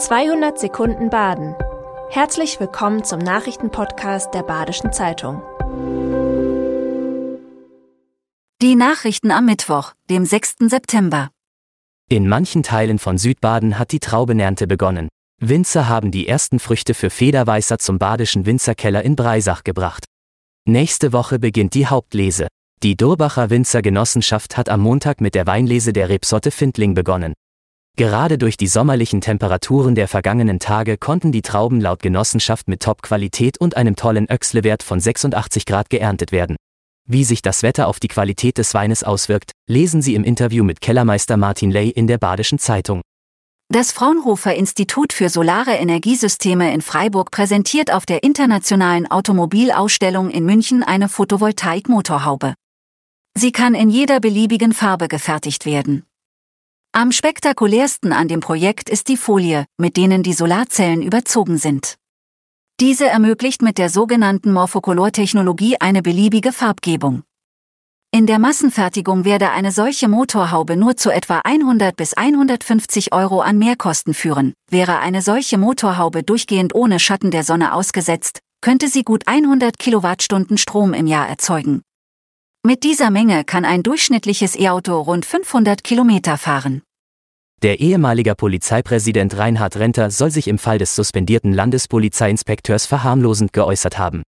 200 Sekunden Baden. Herzlich willkommen zum Nachrichtenpodcast der Badischen Zeitung. Die Nachrichten am Mittwoch, dem 6. September. In manchen Teilen von Südbaden hat die Traubenernte begonnen. Winzer haben die ersten Früchte für Federweißer zum badischen Winzerkeller in Breisach gebracht. Nächste Woche beginnt die Hauptlese. Die Durbacher Winzergenossenschaft hat am Montag mit der Weinlese der Rebsorte Findling begonnen. Gerade durch die sommerlichen Temperaturen der vergangenen Tage konnten die Trauben laut Genossenschaft mit Top-Qualität und einem tollen Öchslewert von 86 Grad geerntet werden. Wie sich das Wetter auf die Qualität des Weines auswirkt, lesen Sie im Interview mit Kellermeister Martin Ley in der Badischen Zeitung. Das Fraunhofer Institut für Solare Energiesysteme in Freiburg präsentiert auf der internationalen Automobilausstellung in München eine Photovoltaik-Motorhaube. Sie kann in jeder beliebigen Farbe gefertigt werden. Am spektakulärsten an dem Projekt ist die Folie, mit denen die Solarzellen überzogen sind. Diese ermöglicht mit der sogenannten Morphocolor-Technologie eine beliebige Farbgebung. In der Massenfertigung werde eine solche Motorhaube nur zu etwa 100 bis 150 Euro an Mehrkosten führen. Wäre eine solche Motorhaube durchgehend ohne Schatten der Sonne ausgesetzt, könnte sie gut 100 Kilowattstunden Strom im Jahr erzeugen. Mit dieser Menge kann ein durchschnittliches E-Auto rund 500 Kilometer fahren. Der ehemalige Polizeipräsident Reinhard Renter soll sich im Fall des suspendierten Landespolizeiinspekteurs verharmlosend geäußert haben.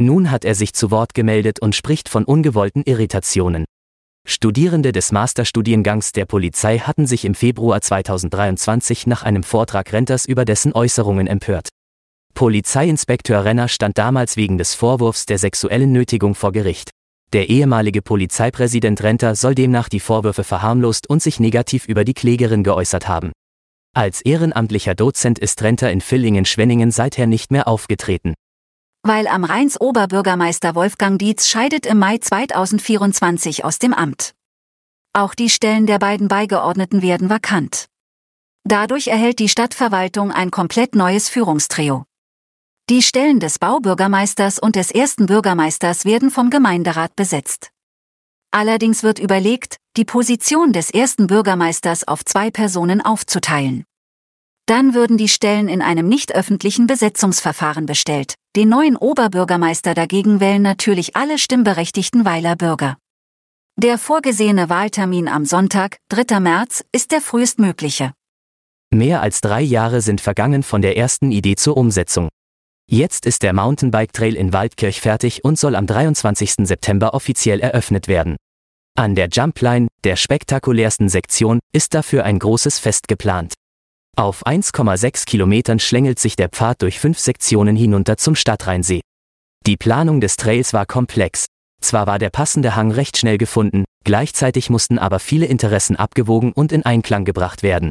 Nun hat er sich zu Wort gemeldet und spricht von ungewollten Irritationen. Studierende des Masterstudiengangs der Polizei hatten sich im Februar 2023 nach einem Vortrag Renters über dessen Äußerungen empört. Polizeiinspektor Renner stand damals wegen des Vorwurfs der sexuellen Nötigung vor Gericht. Der ehemalige Polizeipräsident Renter soll demnach die Vorwürfe verharmlost und sich negativ über die Klägerin geäußert haben. Als ehrenamtlicher Dozent ist Renter in Villingen-Schwenningen seither nicht mehr aufgetreten. Weil am Rheins Oberbürgermeister Wolfgang Dietz scheidet im Mai 2024 aus dem Amt. Auch die Stellen der beiden Beigeordneten werden vakant. Dadurch erhält die Stadtverwaltung ein komplett neues Führungstrio. Die Stellen des Baubürgermeisters und des ersten Bürgermeisters werden vom Gemeinderat besetzt. Allerdings wird überlegt, die Position des ersten Bürgermeisters auf zwei Personen aufzuteilen. Dann würden die Stellen in einem nicht öffentlichen Besetzungsverfahren bestellt. Den neuen Oberbürgermeister dagegen wählen natürlich alle stimmberechtigten Weiler Bürger. Der vorgesehene Wahltermin am Sonntag, 3. März, ist der frühestmögliche. Mehr als drei Jahre sind vergangen von der ersten Idee zur Umsetzung. Jetzt ist der Mountainbike Trail in Waldkirch fertig und soll am 23. September offiziell eröffnet werden. An der Jumpline, der spektakulärsten Sektion, ist dafür ein großes Fest geplant. Auf 1,6 Kilometern schlängelt sich der Pfad durch fünf Sektionen hinunter zum Stadtrheinsee. Die Planung des Trails war komplex. Zwar war der passende Hang recht schnell gefunden, gleichzeitig mussten aber viele Interessen abgewogen und in Einklang gebracht werden.